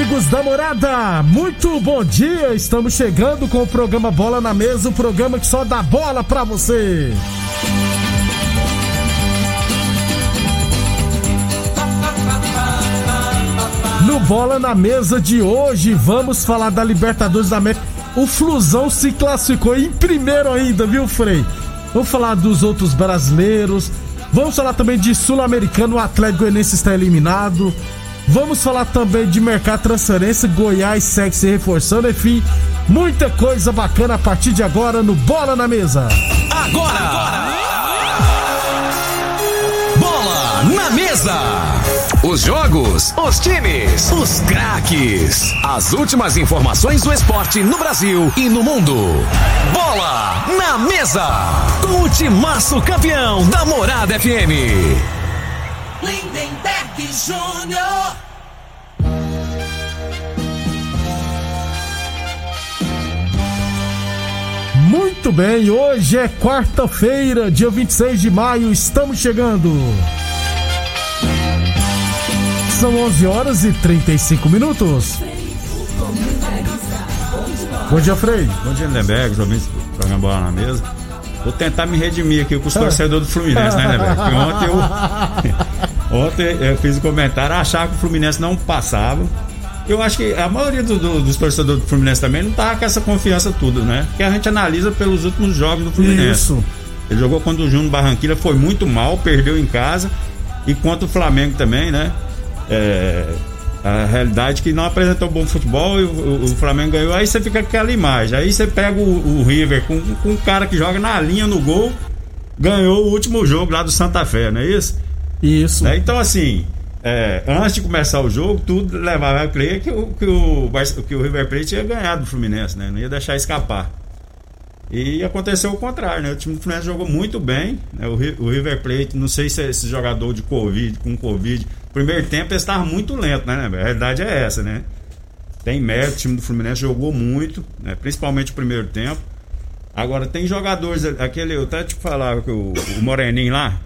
Amigos da morada, muito bom dia! Estamos chegando com o programa Bola na Mesa o programa que só dá bola pra você. No Bola na Mesa de hoje, vamos falar da Libertadores da América. O Flusão se classificou em primeiro ainda, viu, Frei? Vamos falar dos outros brasileiros. Vamos falar também de Sul-Americano, o Atlético Goianiense está eliminado. Vamos falar também de mercado transferência, Goiás segue se reforçando, enfim, muita coisa bacana a partir de agora no Bola na Mesa. Agora! agora. Bola na Mesa! Os jogos, os times, os craques. As últimas informações do esporte no Brasil e no mundo. Bola na Mesa! Com o timaço campeão da Morada FM. Lindenberg Júnior. Muito bem, hoje é quarta-feira, dia 26 de maio, estamos chegando. São 11 horas e 35 minutos. Bom dia, Frei. Bom dia, Lindenberg, os ouvintes do programa Bola na Mesa. Vou tentar me redimir aqui com os torcedores do Fluminense, né, Lindenberg? Porque ontem eu, ontem eu fiz um comentário, achava que o Fluminense não passava. Eu acho que a maioria do, do, dos torcedores do Fluminense também não tá com essa confiança tudo, né? Porque a gente analisa pelos últimos jogos do Fluminense. Isso. Ele jogou contra o Júnior Barranquilla, foi muito mal, perdeu em casa. E contra o Flamengo também, né? É, a realidade é que não apresentou bom futebol e o, o, Flamengo ganhou. Aí você fica com aquela imagem. Aí você pega o, o River com, com um cara que joga na linha no gol, ganhou o último jogo lá do Santa Fé, não é isso? Isso. Né? Então, assim, é, antes de começar o jogo, tudo levava a crer que o, que o, que o River Plate ia ganhar do Fluminense, né? Não ia deixar escapar. E aconteceu o contrário, né? O time do Fluminense jogou muito bem. Né? O, o River Plate, não sei se é esse jogador de Covid, com Covid. Primeiro tempo eles estavam muito lento, né? A realidade é essa, né? Tem mérito, o time do Fluminense jogou muito, né? principalmente o primeiro tempo. Agora, tem jogadores, aquele, eu até te falar que o, o Moreninho lá,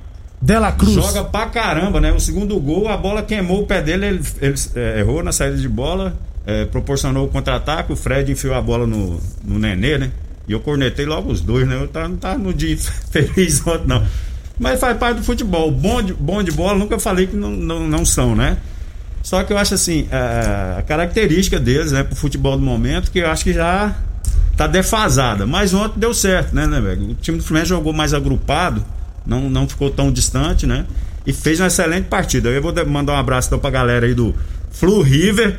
Dela Cruz. Joga pra caramba, né? O segundo gol, a bola queimou o pé dele, ele, ele é, errou na saída de bola, é, proporcionou o contra-ataque, o Fred enfiou a bola no, no Nenê, né? E eu cornetei logo os dois, né? Eu tava, não tava no dia feliz ontem, não. Mas faz parte do futebol. Bom de, bom de bola, nunca falei que não, não, não são, né? Só que eu acho assim, a, a característica deles, né, pro futebol do momento, que eu acho que já tá defasada. Mas ontem deu certo, né, né, velho? O time do Fluminense jogou mais agrupado não, não ficou tão distante, né? E fez uma excelente partida. Eu vou mandar um abraço então pra galera aí do Flu River.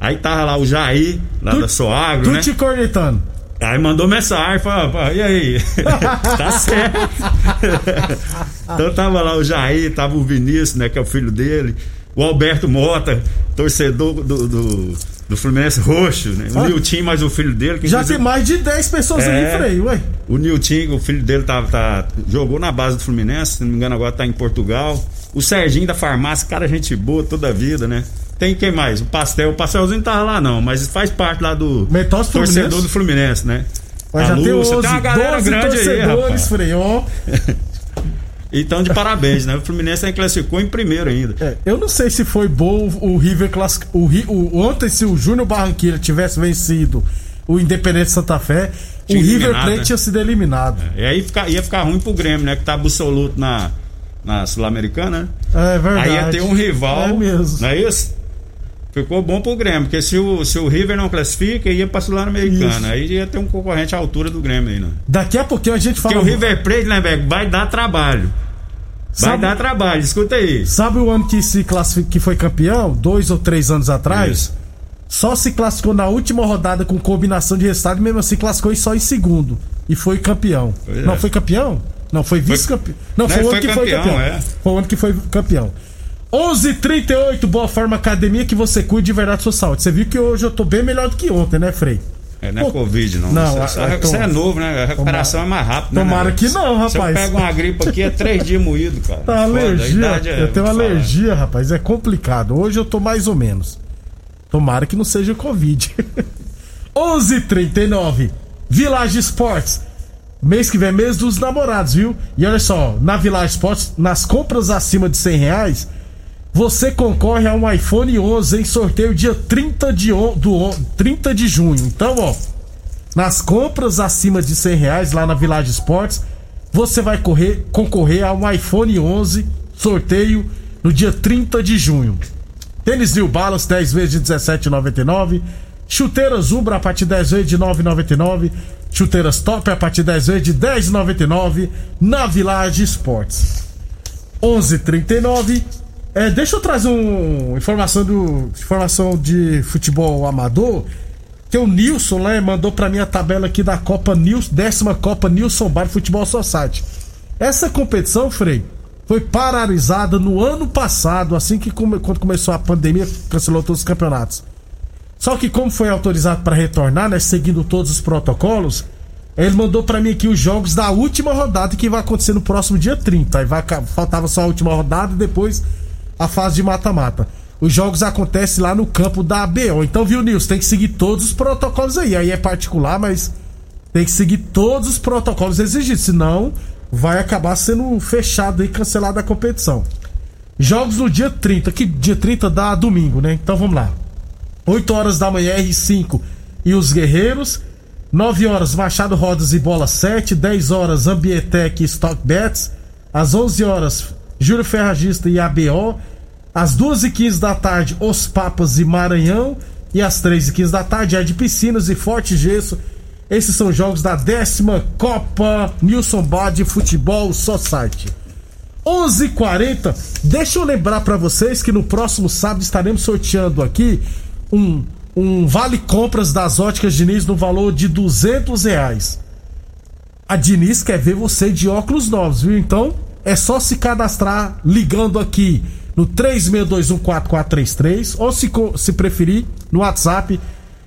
Aí tava lá o Jair, lá Tu- da Soagro, Tu né? te cornetando. Aí mandou mensagem, falou, "Pô, e aí? tá certo. então tava lá o Jair, tava o Vinícius, né, que é o filho dele, o Alberto Mota, torcedor do, do, do Fluminense Roxo, né? O Ah. Nilton, mais o filho dele. Que Já inclusive- tem mais de 10 pessoas É. aí, Frei, ué. o Nilton, o filho dele tá, tá- jogou na base do Fluminense, se não me engano agora tá em Portugal. O Serginho da farmácia, cara, gente boa toda a vida, né? Tem quem mais? O Pastel, o Pastelzinho não tava lá não, mas faz parte lá do Metócio torcedor Fluminense. do Fluminense, né? Mas A já tem Lúcia, 11, tem uma galera 12 grande aí, rapaz. Frei, ó. Então, de parabéns, né? O Fluminense aí classificou em primeiro ainda. É, eu não sei se foi bom o River classificar. O, o, ontem, se o Júnior Barranquilla tivesse vencido o Independente Santa Fé, Tinha o River Plate né? tinha sido eliminado. E aí fica- ia ficar ruim pro Grêmio, né? Que tá absoluto na, na Sul-Americana, né? É, verdade. Aí ia ter um rival. É mesmo. Não é isso? Ficou bom pro Grêmio, porque se o, se o River não classifica, ia pra Sul-Americana. Aí ia ter um concorrente à altura do Grêmio aí, né? Daqui a pouquinho a gente fala. Porque o River Plate, né, velho, vai dar trabalho. Vai Sabe- dar trabalho, escuta aí. Sabe o ano que se classificou, que foi campeão? Dois ou três anos atrás? Só se classificou na última rodada com combinação de resultado, e mesmo assim classificou só em segundo. E foi campeão. Pois não é. foi campeão? Não, foi vice-campeão. Não, Não, foi o ano foi que foi campeão, campeão. é. Foi o ano que foi campeão. 11:38 Boa Forma Academia, que você cuide de verdade da sua saúde. Você viu que hoje eu tô bem melhor do que ontem, né, Frei? É, não é Pô, Covid, não. não, Você, você é novo, né? A recuperação é mais rápida. né, Tomara né, que não, Se eu rapaz. pego uma gripe aqui, é três dias moído, cara. Tá Foda, alergia. é- eu tenho vou falar. alergia, rapaz. É complicado. Hoje eu tô mais ou menos. Tomara que não seja Covid. 11:39 Village Esportes. Mês que vem é mês dos namorados, viu? E olha só, na Village Esportes, nas compras acima de 100 reais, você concorre a um iPhone 11 em sorteio dia 30 de, on- do, on- 30 de junho. Então, ó, nas compras acima de 100 reais lá na Village Esportes, você vai correr, concorrer a um iPhone 11 sorteio no dia 30 de junho. Tênis New Balance 10 vezes de 17,99. Chuteiras Umbra a partir de 10 vezes de 9,99. Chuteiras Top a partir de 10 vezes de 10,99 na Village Esportes. 11:39. É, deixa eu trazer um informação do informação de futebol amador. Que o Nilson, né, mandou pra mim a tabela aqui da Copa Nilson, décima Copa Nilson Bar Futebol Society. Essa competição, Frei, foi paralisada no ano passado, assim que come- quando começou a pandemia, cancelou todos os campeonatos. Só que como foi autorizado para retornar, né, seguindo todos os protocolos, ele mandou pra mim aqui os jogos da última rodada que vai acontecer no próximo dia 30. Aí vai, faltava só a última rodada e depois a fase de mata-mata. Os jogos acontecem lá no campo da ABO. Então, viu, Nilson? Tem que seguir todos os protocolos aí. Aí é particular, mas tem que seguir todos os protocolos exigidos. Senão, vai acabar sendo fechado e cancelada a competição. Jogos no dia 30, que dia 30 dá domingo, né? Então vamos lá. 8 horas da manhã, R5 e os Guerreiros. 9 horas, Machado Rodas e Bola 7. 10 horas, Ambietec e Stock Bets. Às 11 horas, Júlio Ferragista e ABO. Às 2h15 da tarde, Os Papas e Maranhão. E às 3h15 da tarde, é de Piscinas e Forte Gesso. Esses são jogos da décima Copa Nilson Bad Futebol Society. 11:40. Deixa eu lembrar pra vocês que no próximo sábado estaremos sorteando aqui um, um vale compras das óticas Diniz no valor de 200 reais. A Diniz quer ver você de óculos novos, viu? Então é só se cadastrar ligando aqui no 36214433 ou se, se preferir no WhatsApp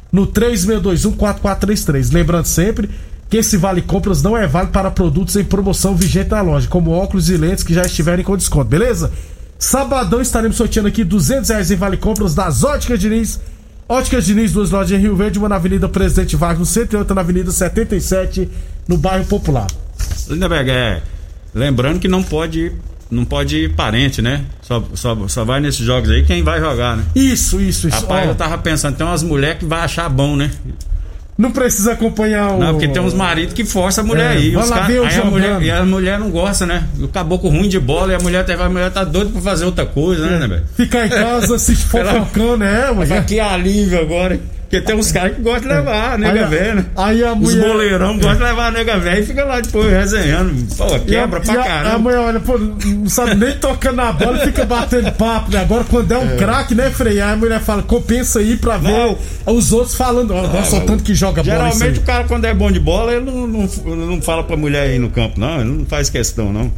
no 36214433. Lembrando sempre que esse vale compras não é válido para produtos em promoção vigente na loja, como óculos e lentes que já estiverem com desconto, beleza? Sabadão estaremos sorteando aqui 200 reais em vale compras das Óticas Diniz. Óticas Diniz, duas lojas em Rio Verde, uma na Avenida Presidente Vargas, no centro e outra na Avenida 77, no bairro Popular. Lindeberg, é. Lembrando que não pode, não pode ir parente, né? Só, só, só vai nesses jogos aí quem vai jogar, né? Isso, isso, isso. Rapaz, Ó, eu tava pensando, tem umas mulheres que vai achar bom, né? Não precisa acompanhar o. Não, porque tem uns maridos que forçam a mulher É, aí. vai lá ver o aí a mulher, e a mulher não gosta, né? O caboclo ruim de bola e a mulher, tá- a mulher tá doida pra fazer outra coisa, né, né, velho? Ficar em casa se fofocando, é, Mas mulher. aqui alívio agora. Porque tem uns caras que gostam de levar a nega Aí velha, né? aí a Os mulher- boleirão gostam de levar a nega velha e fica lá depois resenhando. Pô, quebra a- pra e a- A caramba. mulher olha, pô, não sabe nem tocando na bola e fica batendo papo, né? Agora, quando é um craque, né, Frei? Aí a mulher fala, compensa aí pra ver os outros falando, ó, nossa, o tanto que joga bola isso Geralmente aí. o cara, quando é bom de bola, ele não, não, não fala pra mulher ir no campo, não. Ele não faz questão, não.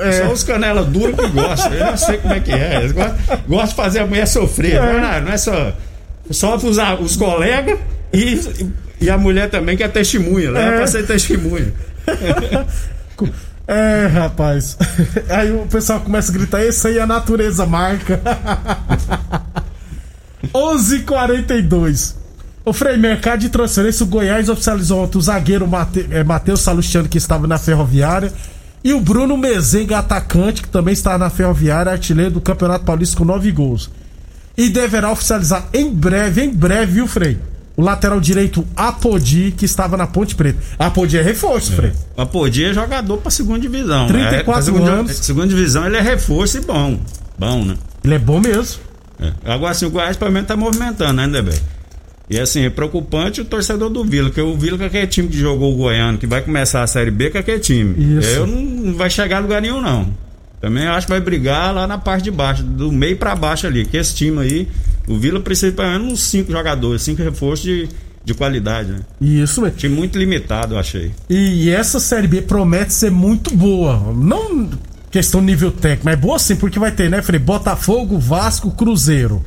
É. Só os canela duros que gostam. Eu não sei como é que é. Gostam de fazer a mulher sofrer. Não, é, não é só. Só os, os colegas e, e a mulher também que é testemunha. Leva É. pra ser testemunha. É, rapaz. Aí o pessoal começa a gritar, esse aí é a natureza marca. 11:42. O Frei, mercado de transferência, o Goiás oficializou ontem o zagueiro Mate, é, Matheus Salustiano, que estava na Ferroviária, e o Bruno Mezenga, atacante, que também está na Ferroviária, artilheiro do Campeonato Paulista com nove gols. E deverá oficializar em breve, em breve, viu, Frei? O lateral direito Apodi, que estava na Ponte Preta. Apodi é reforço, Frei. Mas podia é jogador pra segunda divisão. 34 é, segunda, anos. Segunda divisão ele é reforço e bom. Bom, né? Ele é bom mesmo. É. Agora, assim, o Goiás pelo menos tá movimentando, né, Debé? E assim, é preocupante o torcedor do Vila, que o Vila com aquele time que jogou o Goiano, que vai começar a Série B com aquele time. Isso. Eu não, não vai chegar a lugar nenhum, não. Também acho que vai brigar lá na parte de baixo, do meio pra baixo ali, que esse time aí, o Vila precisa pelo menos uns cinco jogadores, cinco reforços de, de qualidade, né? Isso mesmo. Time muito limitado, eu achei. E essa Série B promete ser muito boa. Não questão nível técnico, mas boa sim, porque vai ter, né, Frei? Botafogo, Vasco, Cruzeiro.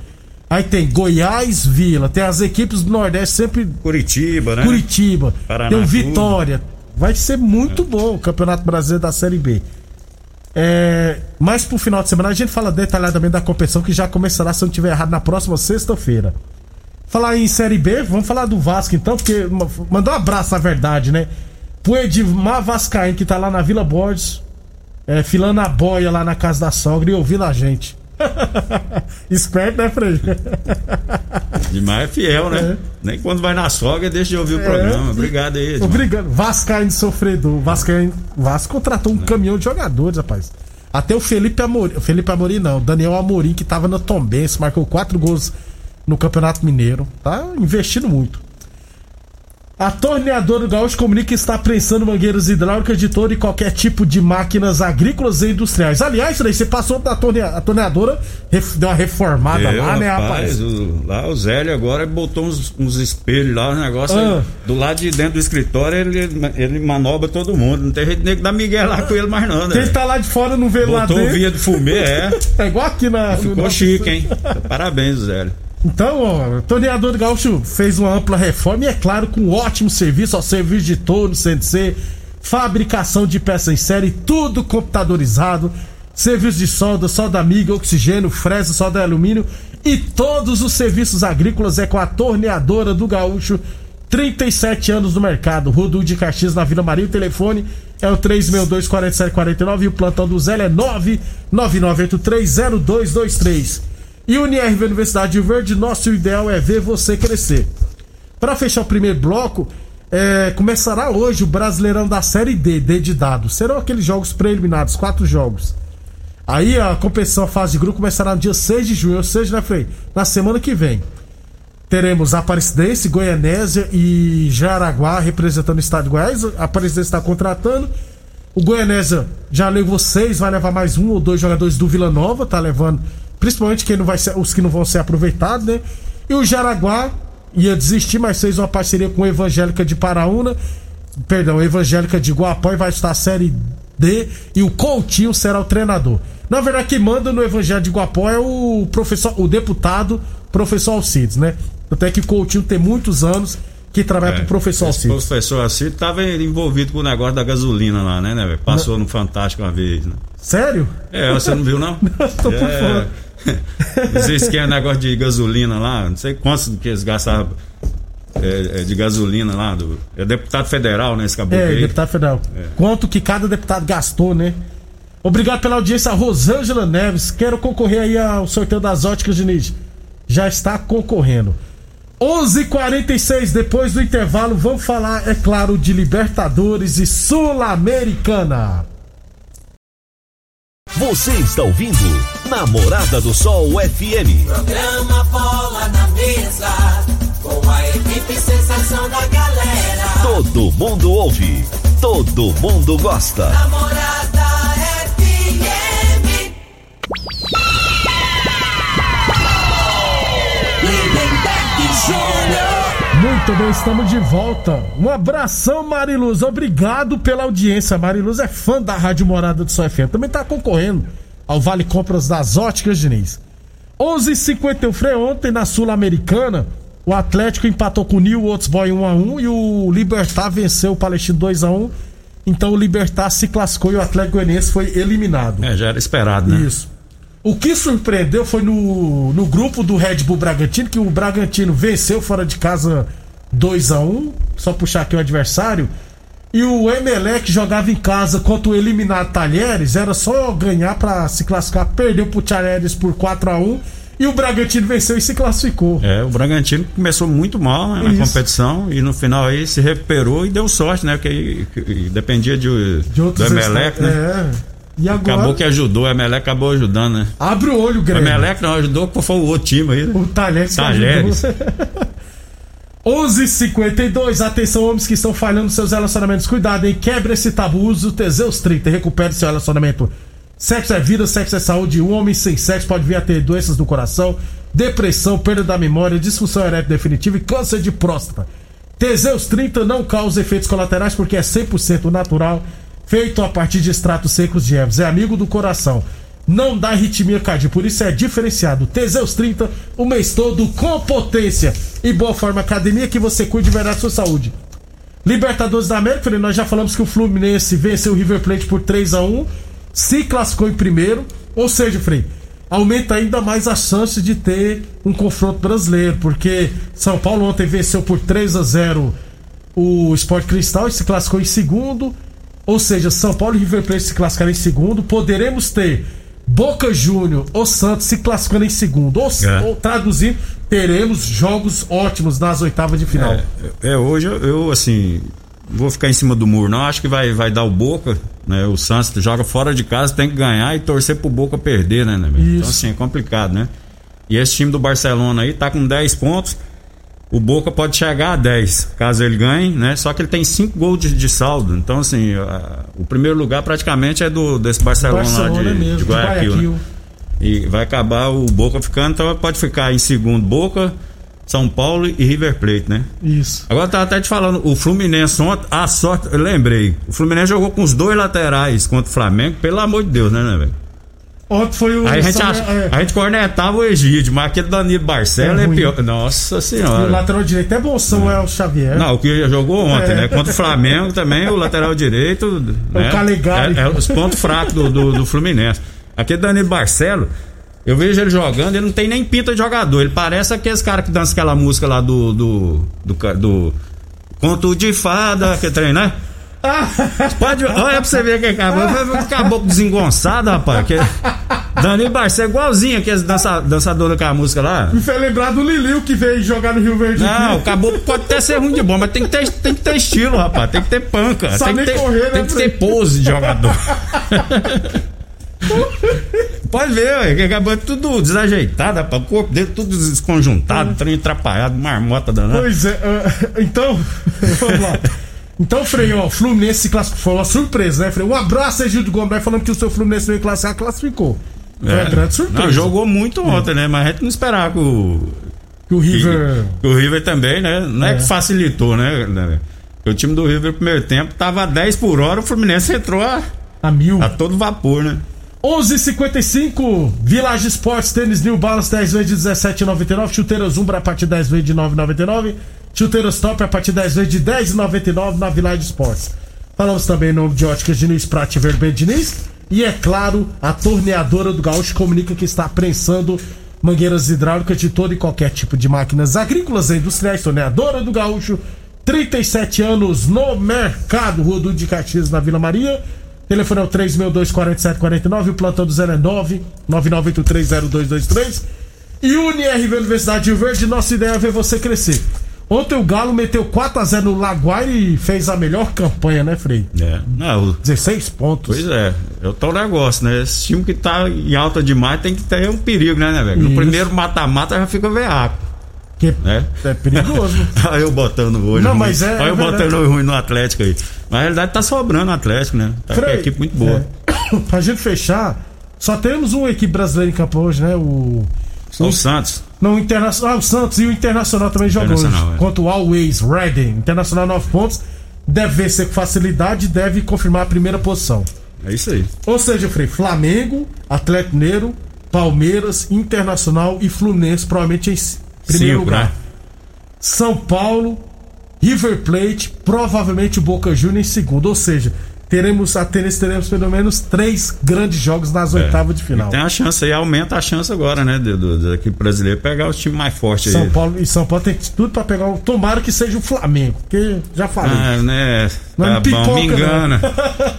Aí tem Goiás, Vila. Tem as equipes do Nordeste sempre. Curitiba, né? Curitiba. Paraná, tem o. Vitória. Vai ser muito bom o Campeonato Brasileiro da Série B. É, mais pro final de semana a gente fala detalhadamente da competição que já começará, se eu não estiver errado, na próxima sexta-feira. Falar em Série B, vamos falar do Vasco então, porque ma- mandou um abraço na verdade, né? Pro Edmar Vascaíno, que tá lá na Vila Borges, é, filando a boia lá na casa da sogra e ouvindo a gente. Esperto, né, Frei? Demais é fiel, né? É. Nem quando vai na sogra deixa de ouvir o programa. Obrigado aí. Obrigado. Vascaíno sofredor. Vascaíno, Vasco contratou um caminhão de jogadores, rapaz. Até o Felipe Amorim. o Felipe Amorim não, o Daniel Amorim, que tava na Tombense, marcou quatro gols no Campeonato Mineiro. Tá investindo muito. A torneadora do Gaúcho comunica que está prensando mangueiras hidráulicas de todo e qualquer tipo de máquinas agrícolas e industriais. Aliás, você passou da torne... a torneadora, deu uma reformada Eu, lá, né, rapaz? o- lá o Zélio agora botou uns, uns espelhos lá, um negócio Ah. do lado de dentro do escritório, ele, ele manobra todo mundo. Não tem jeito nem que dar Miguel lá com ele mais não, né? Quem tá lá de fora não vê lá Botou dentro. via de fumê, é. É igual aqui na. Ficou chique, hein? Parabéns, Zélio. Então, ó, do Gaúcho fez uma ampla reforma e, é claro, com ótimo serviço, serviço de torno, CNC, fabricação de peças em série, tudo computadorizado, serviço de solda, solda amiga, oxigênio, fresa, solda de alumínio e todos os serviços agrícolas é com a Torneadora do Gaúcho. 37 anos no mercado, Rodu de Caxias na Vila Maria, o telefone é o 362-4749 e o plantão do Zé é 999830223. E Unirv Universidade Verde, nosso ideal é ver você crescer. Para fechar o primeiro bloco, é, começará hoje o Brasileirão da Série D, D de dados. Serão aqueles jogos preliminares, quatro jogos. Aí a competição, a fase de grupo, começará no dia 6 de junho, ou seja, né, Frei? Na semana que vem. Teremos Aparecidense, Goianésia e Jaraguá representando o estado de Goiás. A Aparecidense está contratando. O Goianésia, já levo vocês, vai levar mais um ou dois jogadores do Vila Nova, tá levando, principalmente quem não vai ser, os que não vão ser aproveitados, né? E o Jaraguá ia desistir, mas fez uma parceria com a Evangélica de Paraúna, perdão, a Evangélica de Guapó e vai estar a Série D e o Coutinho será o treinador. Na verdade, quem manda no Evangelho de Guapó é o professor, o deputado professor Alcides, né? Até que o Coutinho tem muitos anos que trabalha pro professor É, Esse Alcides. professor Alcide estava envolvido com o negócio da gasolina lá, né, né? Passou no Fantástico uma vez, né? Sério? É, você não viu, não? Tô por fora. Vocês querem negócio de gasolina lá, não sei quantos que eles gastavam é, é, de gasolina lá. Do, é deputado federal, né? Esse caboclo É, aí. deputado federal. Quanto que cada deputado gastou, né? Obrigado pela audiência, Rosângela Neves. Quero concorrer aí ao sorteio das óticas Diniz. Já está concorrendo. 11:46 depois do intervalo, vamos falar, é claro, de Libertadores e Sul-Americana. Você está ouvindo Namorada do Sol FM. Programa Bola na Mesa, com a equipe sensação da galera. Todo mundo ouve, todo mundo gosta. Namorada FM. Lindenberg Júnior. Muito bem, estamos de volta. Um abração, Mariluz. Obrigado pela audiência. Mariluz é fã da Rádio Morada do Sol FM. Também está concorrendo ao Vale Compras das Óticas Diniz. 11:51 Frei ontem na Sul-Americana, o Atlético empatou com o New Old Boy 1 a 1 e o Libertar venceu o Palestino 2 a 1. Então o Libertar se classificou e o Atlético Goianiense foi eliminado. É, já era esperado, né? Isso. O que surpreendeu foi no, no grupo do Red Bull Bragantino, que o Bragantino venceu fora de casa 2 a 1 só puxar aqui o adversário. E o Emelec jogava em casa contra o eliminado Talheres, era só ganhar pra se classificar, perdeu pro Talheres por 4 a 1 e o Bragantino venceu e se classificou. É, o Bragantino começou muito mal né, na Isso. competição e no final aí se recuperou e deu sorte, né? Porque dependia de, De do Emelec, né? É. E agora? Acabou que ajudou, a Emelec acabou ajudando, né? Abre o olho, Grêmio. Emelec não ajudou, foi o outro time aí. né? O Talheres. que Talheres. ajudou. 11:52 Atenção, homens que estão falhando seus relacionamentos. Cuidado, hein? Quebre esse tabu. Use o Teseus 30 e recupere seu relacionamento. Sexo é vida, sexo é saúde. Um homem sem sexo pode vir a ter doenças do coração, depressão, perda da memória, disfunção erétil definitiva e câncer de próstata. Teseus 30 não causa efeitos colaterais porque é 100% natural, feito a partir de extratos secos de ervas. É amigo do coração. Não dá arritmia cardíaca, por isso é diferenciado. Teseus 30, o mês todo com potência e boa forma academia que você cuide de verdade da sua saúde. Libertadores da América, nós já falamos que o Fluminense venceu o River Plate por 3 a 1 se classificou em primeiro, ou seja, Frei, aumenta ainda mais as chances de ter um confronto brasileiro, porque São Paulo ontem venceu por 3 a 0 o Sport Cristal e se classificou em segundo, ou seja, São Paulo e River Plate se classificaram em segundo, poderemos ter Boca Júnior ou Santos se classificando em segundo, ou, É. ou traduzindo, teremos jogos ótimos nas oitavas de final. É, é, hoje eu, eu, assim, vou ficar em cima do muro, não. Acho que vai, vai dar o Boca, né? O Santos joga fora de casa, tem que ganhar e torcer pro Boca perder, né, né? Então, assim, é complicado, né? E esse time do Barcelona aí tá com 10 pontos. O Boca pode chegar a 10, caso ele ganhe, né? Só que ele tem 5 gols de, de saldo. Então, assim, a- o primeiro lugar praticamente é do desse Barcelona, Barcelona lá de, mesmo, de Guayaquil. né? Guayaquil. E vai acabar o Boca ficando, então pode ficar em segundo Boca, São Paulo e River Plate, né? Isso. Agora eu tava até te falando, o Fluminense ontem, a sorte, eu lembrei, o Fluminense jogou com os dois laterais contra o Flamengo, pelo amor de Deus, né, né, velho? Ontem foi o. Aí a gente, São- ach- é, a gente cornetava o Egídio, mas aquele Danilo Barcelo É é, pior. Nossa E o senhora. lateral direito é bom, Samuel Xavier. Não, o que jogou ontem, É. né? Contra o Flamengo também, o lateral direito. né? Calegari. É, é os pontos fracos do, do, do Fluminense. Aquele Danilo Barcelo, eu vejo ele jogando, ele não tem nem pinta de jogador. Ele parece aqueles caras que dançam aquela música lá do. do. do, ca- do Conto de fada, que trem, né? Pode, olha pra você ver que acabou. Acabou desengonçado, rapaz. Que, Danilo Barcelo, igualzinho aqueles dança, dançadores com a música lá. Me fez lembrar do Liliu que veio jogar no Rio Verde. Não, o caboclo pode até ser ruim de bom, mas tem que ter, tem que ter estilo, rapaz. Tem que ter panca. Sabe Tem que ter, correr, né, tem que ter pose de jogador. Pode ver, ué, que acabou tudo desajeitado, rapaz. O corpo dele tudo desconjuntado, trem atrapalhado, marmota danada. Pois é, ah, então, vamos lá. Então, Frei, ó, Fluminense se classificou. Foi uma surpresa, né, Frei? Um abraço, Egildo Gomes, falando que o seu Fluminense veio classificar, classificou. Foi uma grande surpresa. É. Não, jogou muito ontem, né? Mas a gente não esperava que o, Que o River. que o River também, né? Não é, que facilitou, né? O time do River no primeiro tempo tava a 10 por hora, o Fluminense entrou a, A mil. a todo vapor, né? 11:55 Village Sports Tênis New Balance 10 vezes de 17,99 Chuteiras Umbra a partir de 10 vezes de 9,99 Chuteiras Top a partir de 10 vezes de 10,99 na Village Sports Falamos também em nome de Óticas Diniz Prate Verben Diniz. E é claro, a torneadora do Gaúcho comunica que está prensando mangueiras hidráulicas de todo e qualquer tipo de máquinas agrícolas e industriais. Torneadora do Gaúcho 37 anos no mercado. Rua do de Caxias na Vila Maria. Telefone é o 362-4749, o plantão do 09 99830223. E UniRV Universidade de Verde, nossa ideia é ver você crescer. Ontem o Galo meteu 4x0 no Laguaire e fez a melhor campanha, né, Frei? É. Não, 16 pontos. Pois é, é o tal negócio, né? Esse time que tá em alta demais tem que ter um perigo, né, né, velho? No primeiro mata-mata já fica veaco, Que né? é perigoso. Olha eu botando hoje. Não, ruim. mas é- Olha é eu verdade. botando ruim no Atlético aí. Na realidade tá sobrando o Atlético, né? Tá Frei, equipe muito boa. é, pra gente fechar, só temos uma equipe brasileira em campo hoje, né? O. São o Santos. Não, o Internacional. Ah, o Santos e o Internacional também jogou é. Contra o Always Reading. Internacional 9 pontos. Deve vencer com facilidade e deve confirmar a primeira posição. É isso aí. Ou seja, Frei, Flamengo, Atlético Mineiro, Palmeiras, Internacional e Fluminense, provavelmente em primeiro Cinco, lugar. né? São Paulo, River Plate, provavelmente o Boca Juniors em segundo. Ou seja, teremos a tênis, teremos pelo menos três grandes jogos nas oitavas de final. É. E tem a chance aí, aumenta a chance agora, né? Do, equipe brasileira pegar os times mais fortes São aí. Paulo e São Paulo tem tudo pra pegar o. Tomara que seja o Flamengo, porque já falei. Ah, né? Não Tá me pipoca, bom, me engana.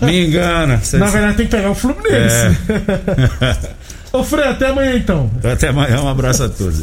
me engana. Na verdade, tem que pegar o Fluminense. É. Ô, Frei, até amanhã então. Até amanhã, um abraço a todos.